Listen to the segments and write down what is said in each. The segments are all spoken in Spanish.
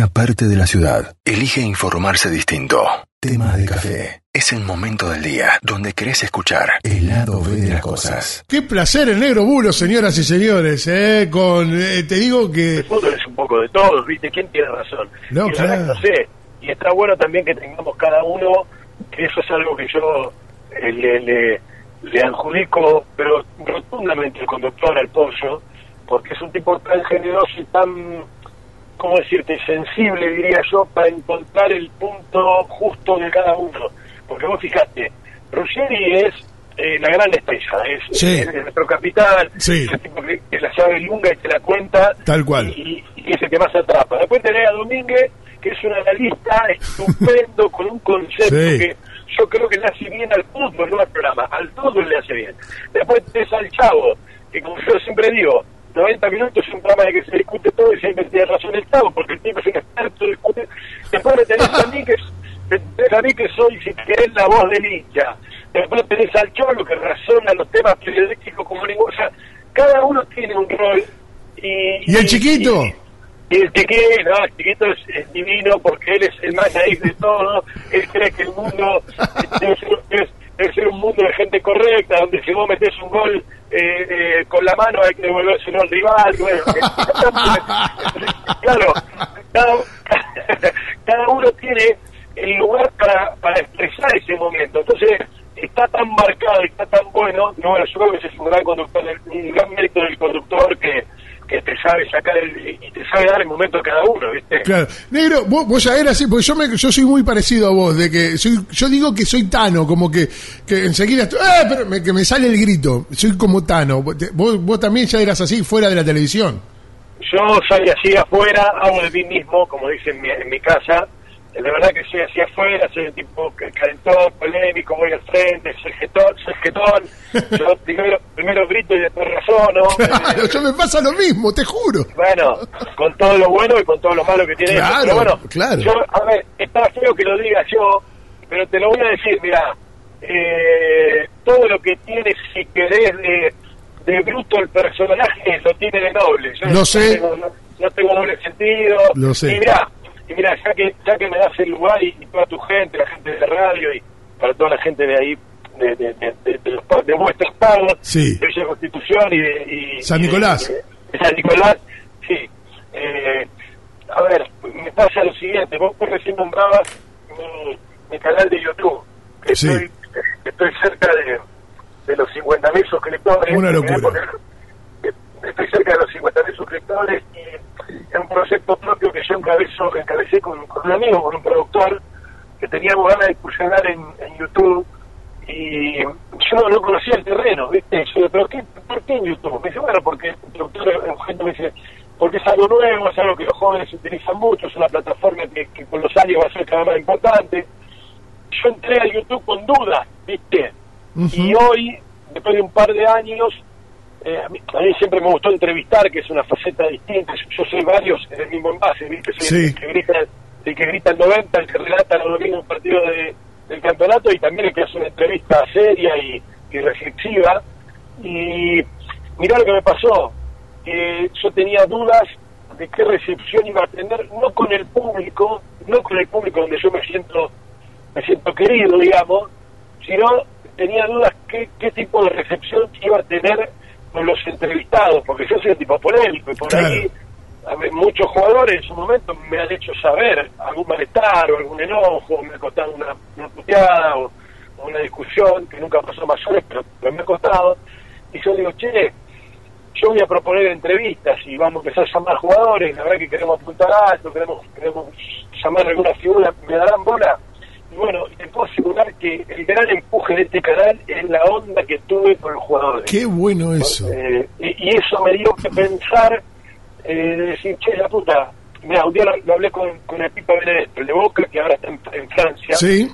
una parte de la ciudad elige informarse distinto. Tema de café. Es el momento del día donde querés escuchar el lado B de las cosas. Qué placer el negro bulo, señoras y señores. ¿eh? Con, eh, te digo que... El fútbol es un poco de todos, ¿viste? ¿Quién tiene razón? No, y claro. no sé. Y está bueno también que tengamos cada uno, que eso es algo que yo eh, le, le, le adjudico, pero rotundamente al conductor, al pollo, porque es un tipo tan generoso y tan, ¿cómo decirte?, sensible, diría yo, para encontrar el punto justo de cada uno. Porque vos fijate, Ruggeri es eh, la gran estrella, es, Sí. es nuestro capitán, Sí. es el tipo que, que la sabe lunga y te la cuenta, Tal cual. y, y es el que más atrapa. Después tenés a Domínguez, que es un analista estupendo, con un concepto Sí. que yo creo que le hace bien al fútbol, no al programa, al fútbol le hace bien. Después tenés al Chavo, que como yo siempre digo, 90 minutos es un programa de que se discute todo y siempre tiene razón el Chavo, porque el tipo es un experto, discute. Después me tenés a mí que, tenés a mí que soy, si querés, la voz del hincha. Después tenés al Cholo que razona los temas periodísticos como ningún... O sea, cada uno tiene un rol. ¿Y, ¿Y el chiquito? y- y el chiquito, no, el chiquito es, es divino porque él es el más naif de todo. Él cree que el mundo debe ser, ser un mundo de gente correcta, donde si vos metés un gol eh, eh, con la mano hay que devolvérselo al rival. Bueno, claro, cada, cada uno tiene el lugar para, para expresar ese momento. Entonces, está tan marcado está tan bueno. No, bueno, yo creo que ese es un gran conductor, un gran mérito del conductor que que te sabe sacar el, y te sabe dar el momento a cada uno, ¿viste? Claro. Negro, vos, vos ya eras así, porque yo, me, yo soy muy parecido a vos, de que soy, yo digo que soy Tano, como que, que enseguida, estoy- ¡eh! pero me, que me sale el grito, soy como Tano. Vos, vos, también ya eras así fuera de la televisión. Yo soy así afuera, hago de mí mismo, como dicen en mi, en mi casa. De verdad que soy así afuera, soy un tipo calentón, polémico, voy al frente, soy jetón, soy jetón. Yo primero, primero grito y después razono. Claro, yo me pasa lo mismo, te juro. Bueno, con todo lo bueno y con todo lo malo que tiene eso. Claro, Pero bueno, claro. yo, a ver, está feo que lo diga yo, pero te lo voy a decir, mira, eh, todo lo que tiene, si querés, de, de bruto el personaje, lo tiene de noble. Yo Lo sé. Tengo, no, no tengo doble sentido. Lo sé. Y mira, y mira, ya que, ya que me das el lugar y, y toda tu gente, la gente de radio y para toda la gente de ahí, de, de, de, los pa- de Sí. Villa Constitución y de... y- San y Nicolás. de San Nicolás, sí. Eh, a ver, me pasa lo siguiente, vos, recién nombrabas mi, mi canal de YouTube. que Sí. Estoy, estoy cerca de, de los 50.000 suscriptores. Una locura. Estoy cerca de los 50.000 suscriptores y es un proyecto propio que yo encabezo, encabecé con, con un amigo, con un productor, que teníamos ganas de incursionar en, en YouTube y yo no, no conocía el terreno, ¿viste? Yo, pero qué, ¿por qué en YouTube? Me dice, bueno, porque el productor Eugenio me dice, porque es algo nuevo, es algo que los jóvenes utilizan mucho, es una plataforma que, que con los años va a ser cada vez más importante. Yo entré a YouTube con dudas, ¿viste? Y hoy, después de un par de años, eh, a, mí, a mí siempre me gustó entrevistar, que es una faceta distinta. Yo, yo soy varios en el mismo envase, ¿viste? Soy Sí. el, que grita, el que grita el 90, el que relata los domingos un partido de, del campeonato y también el que hace una entrevista seria y, y reflexiva. Y mirá lo que me pasó. que yo tenía dudas de qué recepción iba a tener, no con el público, no con el público donde yo me siento me siento querido, digamos, sino tenía dudas qué, qué tipo de recepción iba a tener con los entrevistados, porque yo soy un tipo polémico y por Claro. ahí muchos jugadores en su momento me han hecho saber algún malestar o algún enojo, me ha costado una, una puteada o, o una discusión que nunca pasó a mayores, pero, pero me ha costado. Y yo digo, che, yo voy a proponer entrevistas y vamos a empezar a llamar jugadores, la verdad que queremos apuntar alto, queremos, queremos llamar a alguna figura, me darán bola. Y bueno, te puedo asegurar que el gran empuje de este canal es la onda que tuve con los jugadores. Qué bueno eso. Eh, y, y eso me dio que pensar, eh, de decir, che, la puta, mira, un día lo, lo hablé con, con el Pipa Benedetto, el de Boca, que ahora está en, en Francia, Sí,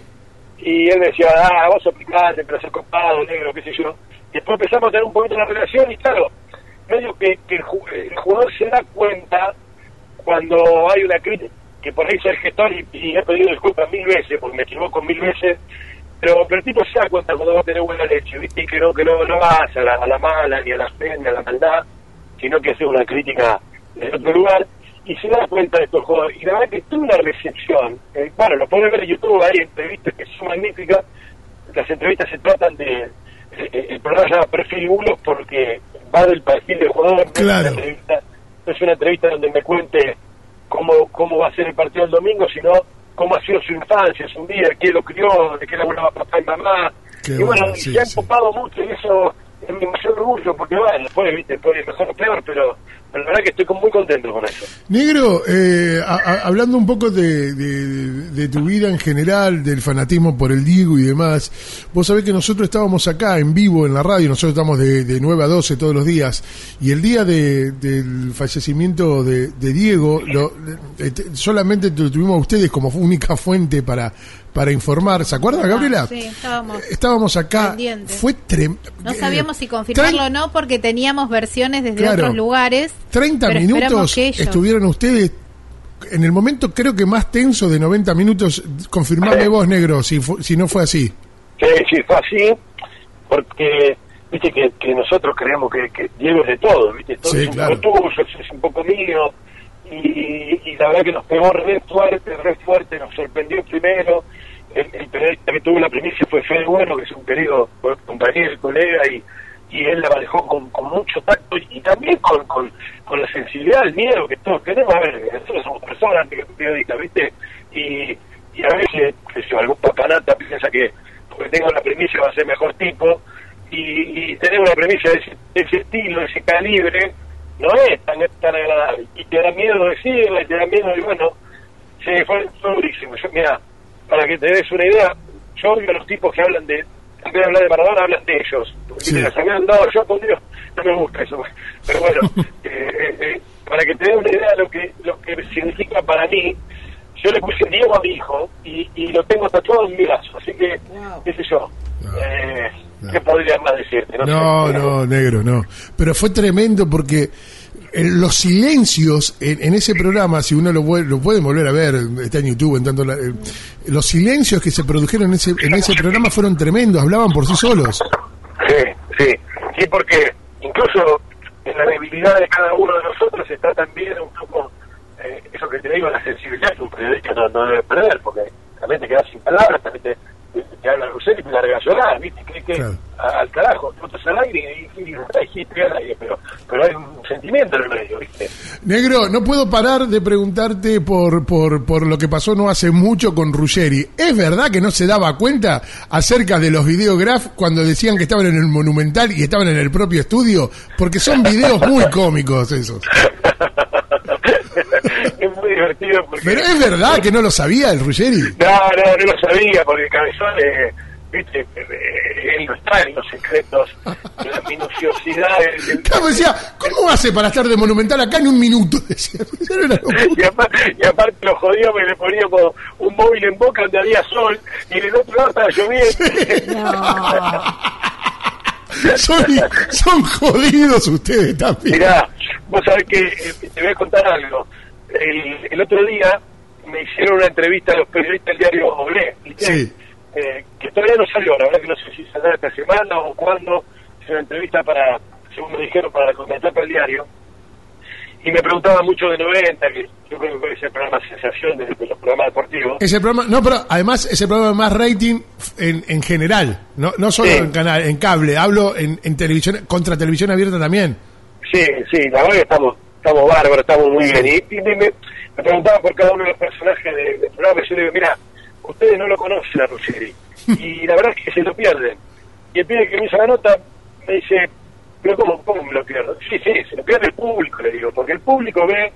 y él me decía, ah, vos aplicate, pero ser copado, negro, qué sé yo. Y después empezamos a tener un poquito una relación y claro, medio que, que el, ju- el jugador se da cuenta cuando hay una crítica, que por ahí soy el gestor y, y he pedido disculpas mil veces, porque me equivoco mil veces, pero, pero el tipo se da cuenta cuando vos tenés buena leche, ¿viste? Y que no, que no, no vas a la, a la mala, ni a la pena, ni a la maldad, sino que haces una crítica de otro lugar. y se da cuenta de estos jugadores. Y la verdad que tuve una recepción. Eh, bueno, lo pueden ver en YouTube, hay entrevistas que son magníficas. Las entrevistas se tratan de. eh, el programa se llama Perfil Bulos porque va del perfil del jugador. No es Claro. una entrevista- no es una entrevista donde me cuente cómo, cómo va a ser el partido el domingo, sino cómo ha sido su infancia, su vida, quién lo crió, de qué laburaba papá y mamá. Qué y bueno, bueno, sí, se ha sí. ocupado mucho y eso es mi mayor orgullo, porque bueno, después, viste, ir mejor o peor, pero la verdad que estoy muy contento con eso. Negro, eh, a- hablando un poco de, tu vida en general, del fanatismo por el Diego y demás, vos sabés que nosotros estábamos acá en vivo en la radio, nosotros estamos de, de 9 a 12 todos los días, y el día de- del fallecimiento de, Diego, lo- eh, te- solamente tu- tuvimos a ustedes como única fuente para, para informar. ¿Se acuerda, Gabriela? Ah, Sí, estábamos. Estábamos acá, Pendientes. fue tremendo. No sabíamos si confirmarlo o no porque teníamos versiones desde Claro. otros lugares. 30 pero esperamos minutos ellos- estuvieron ustedes en el momento creo que más tenso de 90 minutos. Confirmame Sí. vos, negro, si, fu- si no fue así. Sí, sí, fue así, porque viste que, que nosotros creemos que, que Diego es de todo, viste, todo Sí, es un claro. poco tuyo, es un poco mío, y, y la verdad que nos pegó re fuerte, re fuerte, nos sorprendió primero. El, periodista que tuvo la primicia fue Fede Bueno, que es un querido compañero y colega, y, y él la manejó con, con mucho tacto y, también con, con, con la sensibilidad, el miedo que todos tenemos. A ver, nosotros somos personas antes que periodistas, ¿viste? Y, y a veces, yo, algún papanata piensa que porque tenga una primicia va a ser mejor tipo, y, y tener una premisa de ese, de ese estilo, de ese calibre, no es tan, tan agradable. Y te da miedo decirla, y te da miedo, y bueno, sí, fue, fue durísimo. Yo, mira, para que te des una idea, yo odio a los tipos que hablan de, en vez de hablar de Maradona, hablan de ellos. Porque Sí. te las habían dado yo con Dios, no me gusta eso. Pero bueno, eh, eh, eh, para que te des una idea de lo que, lo que significa para mí, yo le puse Diego a mi hijo y, y lo tengo tatuado en mi brazo, así que, qué sé yo. No. Eh, No. ¿Qué podría más decirte? No, sé. no, negro, no. Pero fue tremendo porque los silencios en, en ese programa, si uno lo, lo puede volver a ver, está en YouTube, en eh, los silencios que se produjeron en ese, en ese programa fueron tremendos, hablaban por sí solos. Sí, sí, sí, porque incluso en la debilidad de cada uno de nosotros está también un poco eh, eso que te digo, la sensibilidad que un periodista no, no debe perder, porque también te quedas sin palabras, también te, te, habla Rosel y te larga a llorar, ¿viste? Que, que Claro. a- al carajo, te botas al aire y, y, y, y al aire, pero, pero hay un sentimiento en el medio, ¿viste? Negro, no puedo parar de preguntarte por, por, por lo que pasó no hace mucho con Ruggeri. ¿Es verdad que no se daba cuenta acerca de los videograf cuando decían que estaban en el Monumental y estaban en el propio estudio? Porque son videos muy cómicos esos. Divertido porque... Pero es verdad que no lo sabía el Ruggeri. No, no, no lo sabía, porque Cabezón, eh, viste, eh, él no está en los secretos, en la minuciosidad del- Claro, decía, ¿cómo hace para estar de Monumental acá en un minuto? Decía, y, aparte, y aparte lo jodíamos y le poníamos un móvil en boca donde había sol y en el otro lado estaba lloviendo. Son, son jodidos ustedes también. Mirá, vos sabés que eh, te voy a contar algo. El, el otro día me hicieron una entrevista a los periodistas del diario Oblé, ¿viste? Sí. Eh, que todavía no salió, la verdad que no sé si saldrá esta semana o cuándo, es una entrevista para, según me dijeron, para contratar para el diario. Y me preguntaban mucho de 90, que yo creo que es el programa sensación de, de los programas deportivos. Ese programa, no, pero además ese programa más rating en, en general, no, no solo Sí. en canal, en cable, hablo en, en televisión, contra televisión abierta también. Sí, sí, la verdad que estamos, estamos bárbaros, estamos muy bien. Y, y me, me- preguntaban por cada uno de los personajes de- del programa y yo le digo, mira, ustedes no lo conocen a Ruggeri. Y la verdad es que se lo pierden. Y el pibe que me hizo la nota me dice, pero ¿cómo, cómo me lo pierdo? Sí, sí, se lo pierde el público, le digo, porque el público ve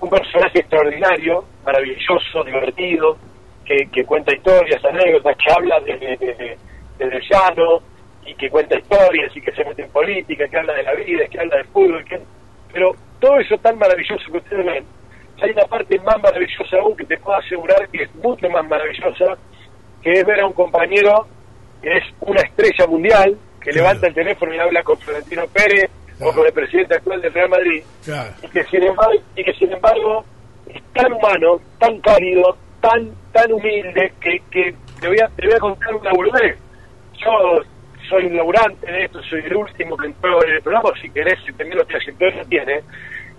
un personaje extraordinario, maravilloso, divertido, que, que cuenta historias, anécdotas, que habla desde, desde, desde el llano y que cuenta historias y que se mete en política, que habla de la vida, que habla del fútbol, que... pero todo eso tan maravilloso que ustedes ven, hay una parte más maravillosa aún que te puedo asegurar que es mucho más maravillosa, que es ver a un compañero que es una estrella mundial, que Claro. levanta el teléfono y habla con Florentino Pérez o con el presidente actual del Real Madrid, Claro. y que sin embargo, y que sin embargo es tan humano, tan cálido, tan tan humilde que, que te voy a te voy a contar una boludez. Yo soy un laburante de esto, soy el último que entró en el programa, si querés, si también lo trayectoria tiene,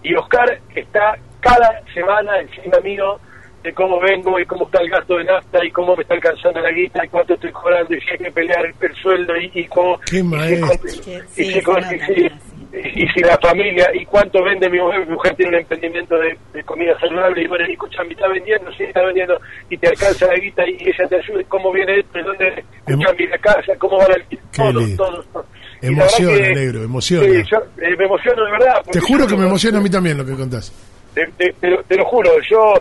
y Oscar está cada semana encima mío de cómo vengo y cómo está el gasto de nafta y cómo me está alcanzando la guita y cuánto estoy cobrando y si hay que pelear el, sueldo y, y cómo... Qué y, si, y, si, y, si, y si la familia y cuánto vende mi mujer, mi mujer tiene un emprendimiento de, de comida saludable y bueno, y escucha, me está vendiendo, sí, está vendiendo y te alcanza la guita y ella te ayuda, cómo viene esto, de dónde escucha mi la casa, cómo va la todo, todo, todo. Emociona, que- negro, emociona. Sí, yo, eh, me emociono de verdad. Te juro que me emociona a mí también lo que contás. te, te- te lo, te lo juro, yo,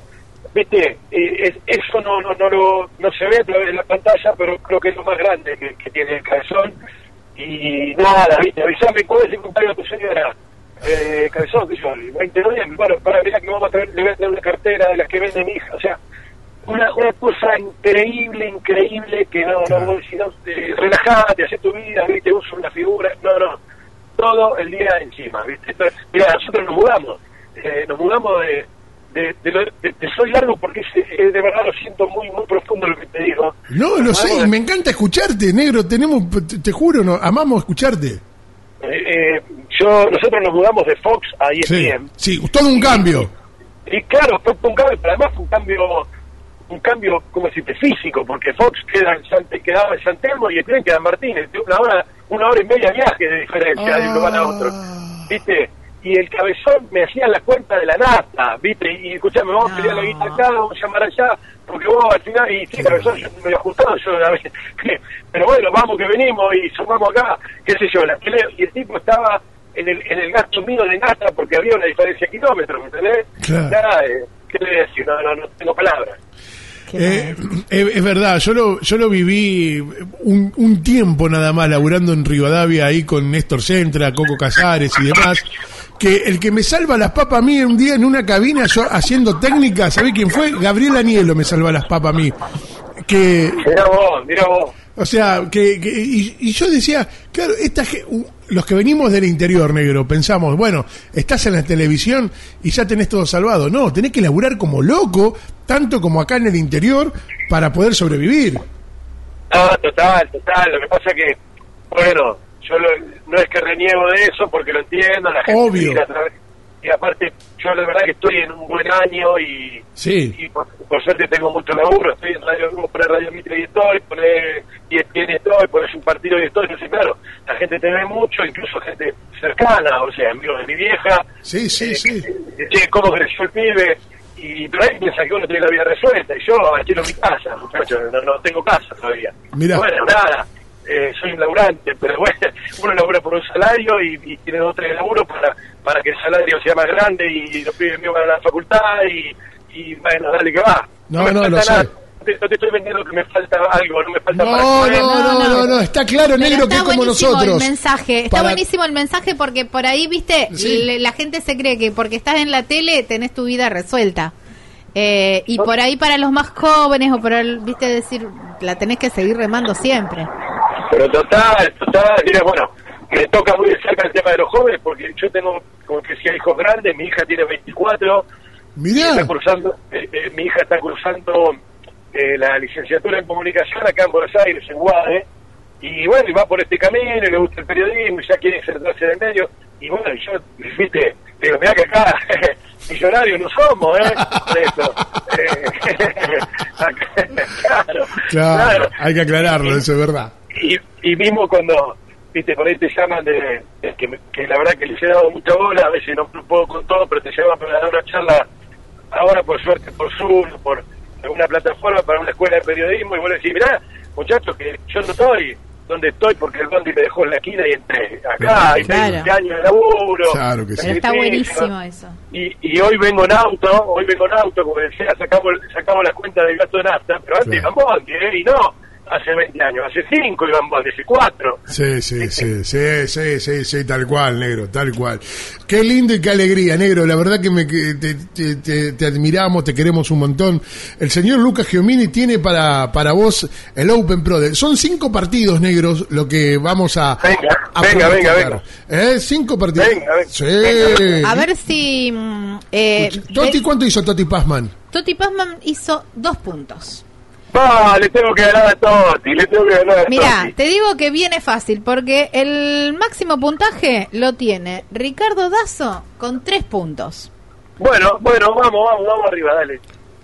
viste, eh, es- eso no, no, no, lo, no se ve a través de la pantalla, pero creo que es lo más grande que, que tiene el cabezón. Y nada, viste, avisame cuál es el cumpleaños de tu señora. Eh, cabezón, que yo, el 20 de noviembre, bueno, para ver que vamos a traer, le voy a traer una cartera de las que vende mi hija, o sea, una, una cosa increíble, increíble, que no, Claro. no, si no, eh, relajate, tu vida, viste, usa una figura, no, no, todo el día encima, ¿viste? Mira, nosotros nos mudamos, eh, nos mudamos de, de, de, de- de Soy Largo porque es, eh, de verdad lo siento muy, muy profundo lo que te digo. No, lo sé, y me encanta escucharte, negro. Tenemos, te, te juro, no, amamos escucharte. eh, eh, yo, nosotros nos mudamos de Fox a E Sí, ESPN. sí, todo un cambio. Y claro, fue un cambio, pero además fue un cambio, un cambio, como decirte, físico, porque Fox queda en San, quedaba en San Telmo y ESPN queda en Martínez, una hora, una hora y media de viaje de diferencia de un lugar a otro, Ah. ¿viste? Y el cabezón me hacía la cuenta de la nata, ¿viste? Y escuchame, vamos a pelear la guita acá, vamos a llamar allá, porque vos al final, y sí, cabezón, yo me he ajustado, yo a veces, pero bueno, vamos que venimos y sumamos acá, qué sé yo, la pelea, y el tipo estaba en el, en el gasto mío de nata porque había una diferencia de kilómetros, ¿me entendés? Claro. Eh, ¿qué le decir? No, no, no tengo palabras. Eh, es, es verdad, yo lo, yo lo viví un, un tiempo nada más laburando en Rivadavia ahí con Néstor Centra, Coco Casares y demás. Que el que me salva las papas a mí un día en una cabina, yo haciendo técnica, ¿sabés quién fue? Gabriel Anielo me salva las papas a mí. Que Mira vos, mira vos. O sea, que, que- y, y yo decía, claro, esta, los que venimos del interior negro, pensamos, bueno, estás en la televisión y ya tenés todo salvado. No, tenés que laburar como loco, tanto como acá en el interior, para poder sobrevivir. No, total, total. Lo que pasa que, bueno, yo lo- no es que reniego de eso porque lo entiendo, la gente Obvio. mira a través- y aparte, yo la verdad que estoy en un buen año y, Sí. y por, por suerte tengo mucho laburo. Estoy en Radio Grupo, por Radio Mitre y estoy, por ESPN estoy, por un partido y estoy. Sé, claro, la gente te ve mucho, incluso gente cercana, o sea, amigos de mi vieja. Sí, sí, Eh, sí. eh, che, cómo creció el pibe y por ahí piensa que uno tiene la vida resuelta y yo alquilo mi casa, muchachos, no, no tengo casa todavía. Mirá. Bueno, nada, eh, soy un laburante, pero bueno, uno labura por un salario y, y tiene dos o tres laburos para, para que el salario sea más grande y los pibes míos van a la facultad y, y bueno, dale que va. No, me no, falta lo sé. nada. No te, no te estoy vendiendo que me falta algo, no me falta para No, comer. no, no, no, no, está claro, Pero negro, que es como buenísimo nosotros. el mensaje, está Para- buenísimo el mensaje porque por ahí, viste, Sí. le- la gente se cree que porque estás en la tele tenés tu vida resuelta. Eh, y por ahí para los más jóvenes o para, el- viste, decir, la tenés que seguir remando siempre. Pero total, total, mira, bueno, me toca muy de cerca el tema de los jóvenes porque yo tengo, como que decía, hijos grandes, mi hija tiene 24, y Mirá, está cursando, eh, eh, mi hija está cursando eh, la licenciatura en comunicación acá en Buenos Aires, en UADE, y bueno, y va por este camino, y le gusta el periodismo, y ya quiere insertarse en el medio, y bueno, yo, viste, digo, mirá que acá millonarios no somos, ¿eh? Eso. Eh, acá- claro, claro, hay que aclararlo, eso es verdad. Y, mismo cuando, viste, por ahí te llaman de, de que, me- que la verdad que les he dado mucha bola, a veces no, puedo con todo, pero te llaman para dar una charla, ahora por suerte por Zoom, por alguna plataforma para una escuela de periodismo, y vos le decís, mirá, muchachos, que yo no estoy donde estoy porque el bondi me dejó en la esquina y entré acá, y tengo Claro. 20 años de laburo. Claro que sí. Está Sí, buenísimo eso. y, y hoy vengo en auto, hoy vengo en auto, como decía, sacamos, sacamos la cuenta del gasto de nafta, pero antes Claro. bondi, ¿eh? y no hace 20 años, hace 5 iban bondi, hace 4. Sí, sí, sí, sí, sí, sí, sí, tal cual, negro, tal cual. Qué lindo y qué alegría, negro. La verdad que, me, que te, te- te- te admiramos, te queremos un montón. El señor Lucas Giomini tiene para, para vos el Open Pro. de- Son cinco partidos, negros, lo que vamos a... Venga, a venga, venga, pronosticar. ¿Eh? Cinco partidos. Venga, venga. Sí. A ver si... mm, eh, Toti, ¿cuánto hizo Toti Pazman? Toti Pazman hizo dos puntos. Va, le tengo que ganar a Totti, le tengo que ganar a Mira, Totti. te digo que viene fácil porque el máximo puntaje lo tiene Ricardo Dazo con tres puntos. Bueno, bueno, vamos, vamos, vamos arriba, dale.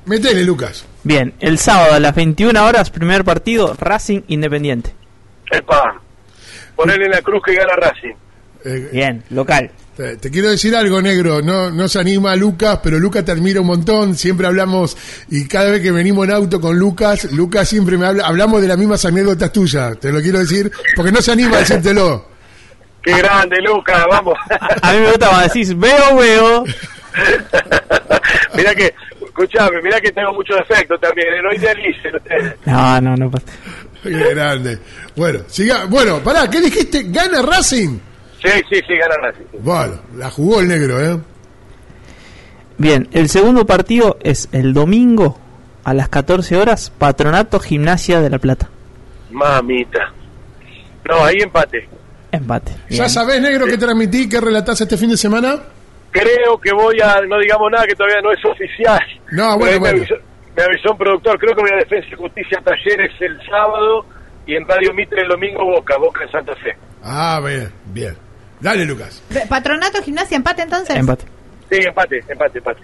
Metele, Lucas. Bien, el sábado a las 21 horas, primer partido, Racing Independiente. Epa, ponerle en la cruz que gana Racing. Eh, Bien, local. Te, te quiero decir algo, negro. No, no se anima Lucas, pero Lucas te admira un montón. Siempre hablamos, y cada vez que venimos en auto con Lucas, Lucas siempre me habla. Hablamos de las mismas anécdotas tuyas. Te lo quiero decir, porque no se anima a decírtelo. Qué grande, Lucas, vamos. A mí me gusta cuando decís, veo, veo. mirá que, escuchame, mirá que tengo mucho defecto también, ¿eh? no idealicen ustedes. No, no, no pasa. Qué grande. Bueno, siga. Bueno, pará, ¿qué dijiste? ¿Gana Racing? Sí, sí, sí, gana Racing. Bueno, la jugó el negro, ¿eh? Bien, el segundo partido es el domingo a las 14 horas, Patronato Gimnasia de La Plata. Mamita. No, ahí empate. Empate. ¿Ya sabés, negro, qué transmití, qué relatás este fin de semana? Creo que voy a, no digamos nada que todavía no es oficial. No, bueno, ahí me, bueno. avisó, me avisó un productor, creo que voy a Defensa y Justicia Talleres el sábado y en Radio Mitre el domingo Boca, Boca en Santa Fe. Ah, bien, bien. Dale, Lucas. Patronato Gimnasia, empate entonces. Empate. Sí, empate, empate, empate.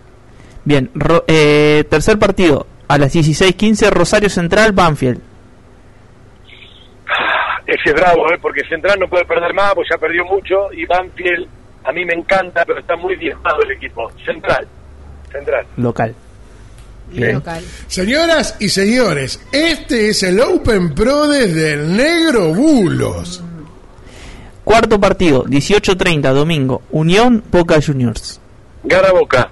Bien, ro- eh, tercer partido a las 16.15, Rosario Central, Banfield. Ese es bravo, ¿eh? porque Central no puede perder más, pues ya perdió mucho, y Banfield a mí me encanta, pero está muy diezmado el equipo. Central, Central. Local. Bien. Local. Señoras y señores, este es el Open Pro desde el Negro Bulos. Cuarto partido, 18.30, domingo, Unión Boca Juniors. Gana Boca,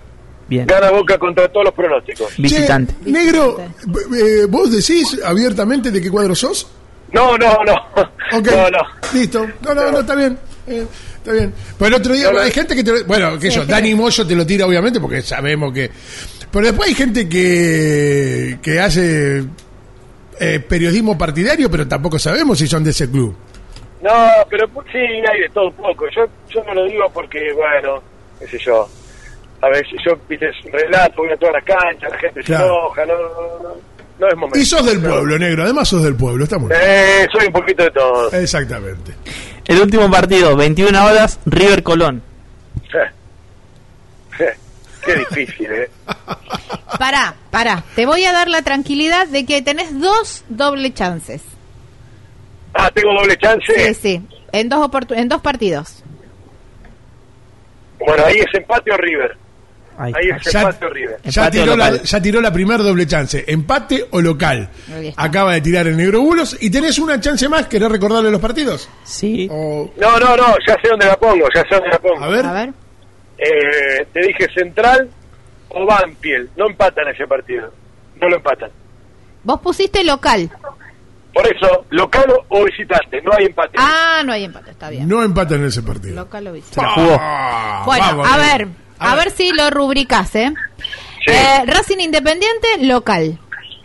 Bien. gana Boca contra todos los pronósticos. Visitante. Che, negro, eh, ¿vos decís abiertamente de qué cuadro sos? No, no, no. Ok, No, no. listo. No, no, no, está bien. eh, está bien. Pero el otro día No, no. hay gente que te... Bueno, que Sí, yo. Dani Moyo te lo tira obviamente porque sabemos que... Pero después hay gente que, que hace eh, periodismo partidario, pero tampoco sabemos si son de ese club. No, pero pu- sí, hay de todo un poco. Yo, yo no lo digo porque, bueno, qué sé yo. A ver, yo, viste, relato, voy a toda la cancha, la gente Claro. se enoja, no, no, no, no es momento. Y sos del pueblo, negro. Además sos del pueblo, está muy bien. Eh, soy un poquito de todo. Exactamente. El último partido, 21 horas, River Colón. Qué difícil, ¿eh? Pará, pará. Te voy a dar la tranquilidad de que tenés dos doble chances. Ah, tengo doble chance. Sí, sí. En dos, oportu- en dos partidos. Bueno, ahí es empate o River. Ahí es Ya- empate o River. Ya tiró, la, ya tiró la primer doble chance. Empate o local. Acaba de tirar el negro bulos. ¿Y tenés una chance más? ¿Querés recordarle los partidos? Sí. O, No, no, no, ya sé dónde la pongo, ya sé dónde la pongo. a ver. A ver. Eh, te dije Central o Banfield. No empatan ese partido. No lo empatan. Vos pusiste local. Por eso, local o visitante, no hay empate. Ah, no hay empate, está bien. No empatan en ese partido. Local o visitante. Se la jugó. Ah, Bueno, vamos, a ver, a ver si lo rubricás, ¿eh? Sí. Eh, Racing Independiente, local.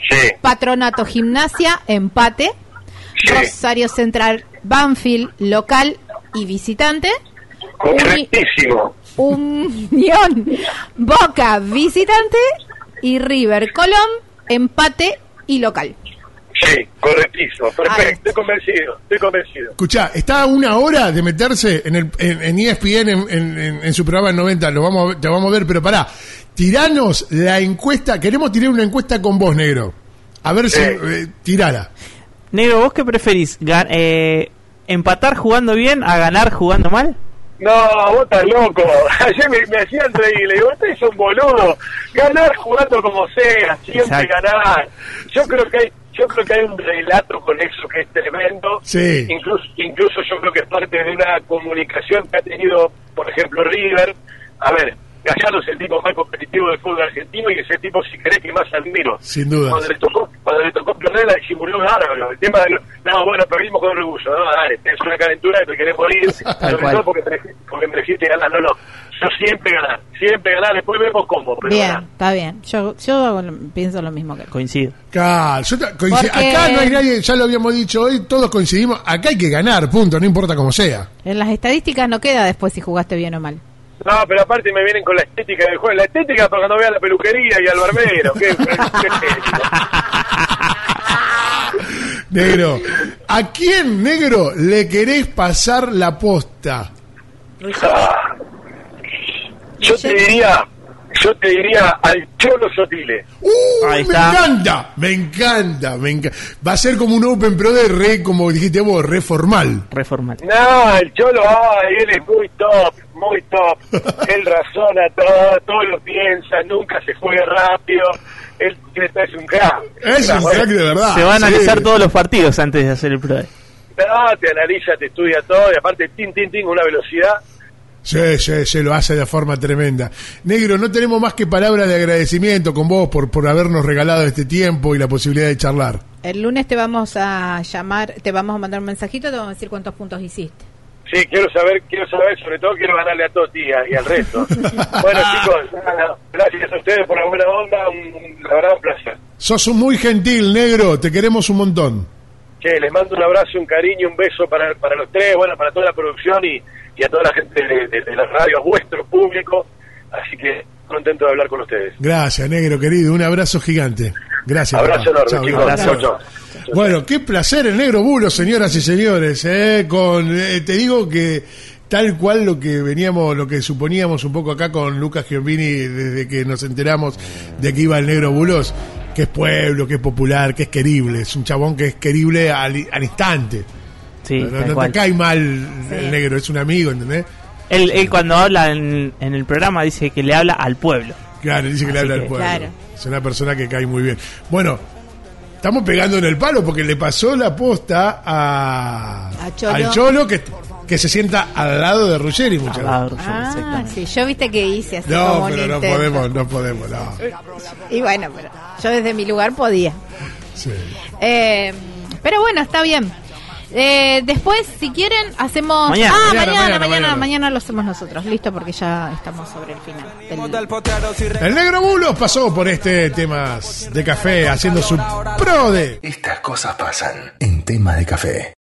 Sí, Patronato Gimnasia, empate. Sí. Rosario Central, Banfield, local y visitante. correctísimo. Unión, Boca, visitante. Y River, Colón, empate y local. Sí, correctísimo. Perfecto, estoy convencido, estoy convencido. Escuchá, está a una hora de meterse en, el, en, en ESPN en, en- en- en su programa en 90. Lo vamos, a ver- te vamos a ver, pero pará. Tiranos la encuesta. Queremos tirar una encuesta con vos, negro. A ver si. Eh, tirala. Negro, ¿vos qué preferís? Eh, ¿Empatar jugando bien a ganar jugando mal? No, vos estás loco. Ayer me, me hacían reír. Le digo, ustedes son boludos. Ganar jugando como sea, siempre Exacto. ganar. Yo creo que hay, yo creo que hay un relato con eso que es tremendo. Sí. Incluso, incluso yo creo que es parte de una comunicación que ha tenido, por ejemplo, River. A ver, Gallardo es el tipo más competitivo del fútbol argentino y ese tipo, si querés, que más admiro. Sin duda. Cuando le tocó, cuando le tocó perder, la disimuló bárbaro. El tema de, lo- no, bueno, perdimos con orgullo. No, dale, tenés una calentura que te querés morir. sobre todo porque, me- porque ganar. No, no. Yo siempre ganar. Siempre ganar. Después vemos cómo. Pero Bien, ganar. está bien. Yo, yo pienso lo mismo que. Coincido. Claro, yo coincido. Porque- Acá no hay nadie, ya lo habíamos dicho hoy, todos coincidimos. Acá hay que ganar, punto, no importa cómo sea. En las estadísticas no queda después si jugaste bien o mal. No, pero aparte me vienen con la estética del juego. La estética para cuando vean la peluquería y al barbero. ¿Qué? Negro, ¿a quién, negro, le querés pasar la posta? Ah. Yo te diría, yo te diría al Cholo Sotile. ¡Uh! Ahí me está. encanta, me encanta, me encanta. Va a ser como un Open Pro de re, como dijiste vos, re formal. Reformal. No, el Cholo, ay, él es muy top, muy top. él razona todo, todo lo piensa, nunca se juega rápido. Él es un crack. Es un crack de verdad. Se va a sí. analizar todos los partidos antes de hacer el PRODE. No, te analiza, te estudia todo, y aparte, tin, tin, tin, una velocidad. Sí, sí, se lo hace de forma tremenda. Negro, no tenemos más que palabras de agradecimiento con vos por, por habernos regalado este tiempo y la posibilidad de charlar. El lunes te vamos a llamar, te vamos a mandar un mensajito, te vamos a decir cuántos puntos hiciste. Sí, quiero saber, quiero saber, sobre todo quiero ganarle a Toti y, al resto. bueno, chicos, gracias a ustedes por la buena onda, un, la verdad un placer. Sos un muy gentil, negro, te queremos un montón. Che, les mando un abrazo, un cariño, un beso para, para los tres, bueno, para toda la producción y, y a toda la gente de, de- de la radio, a vuestro público. Así que contento de hablar con ustedes. Gracias, negro querido, un abrazo gigante. Gracias. Abrazo enorme, Chau, chicos. Chau, chau. Bueno, qué placer el negro bulo, señoras y señores. eh, con, eh, te digo que tal cual lo que veníamos, lo que suponíamos un poco acá con Lucas Giombini desde que nos enteramos de que iba el negro bulos, que es pueblo, que es popular, que es querible. Es un chabón que es querible al, al instante. Sí, no te cae mal el negro, es un amigo, ¿entendés? Él, él cuando habla en, en el programa dice que le habla al pueblo. Claro, dice que le habla al pueblo. Claro. Es una persona que cae muy bien. Bueno, estamos pegando en el palo porque le pasó la posta a, A Cholo. al Cholo que, que se sienta al lado de Ruggeri muchas veces. Ah, sí, yo viste que hice así No, como un pero no intento. podemos, no podemos, no. Y bueno, pero yo desde mi lugar podía. Sí. Eh, pero bueno, está bien. Eh, después, si quieren, hacemos. Mañana. ah, Mañana, mañana, mañana, mañana, mañana, mañana. lo hacemos nosotros. Listo, porque ya estamos sobre el final. del- El negro Bulos pasó por este temas de café haciendo su pro de. Estas cosas pasan en tema de café.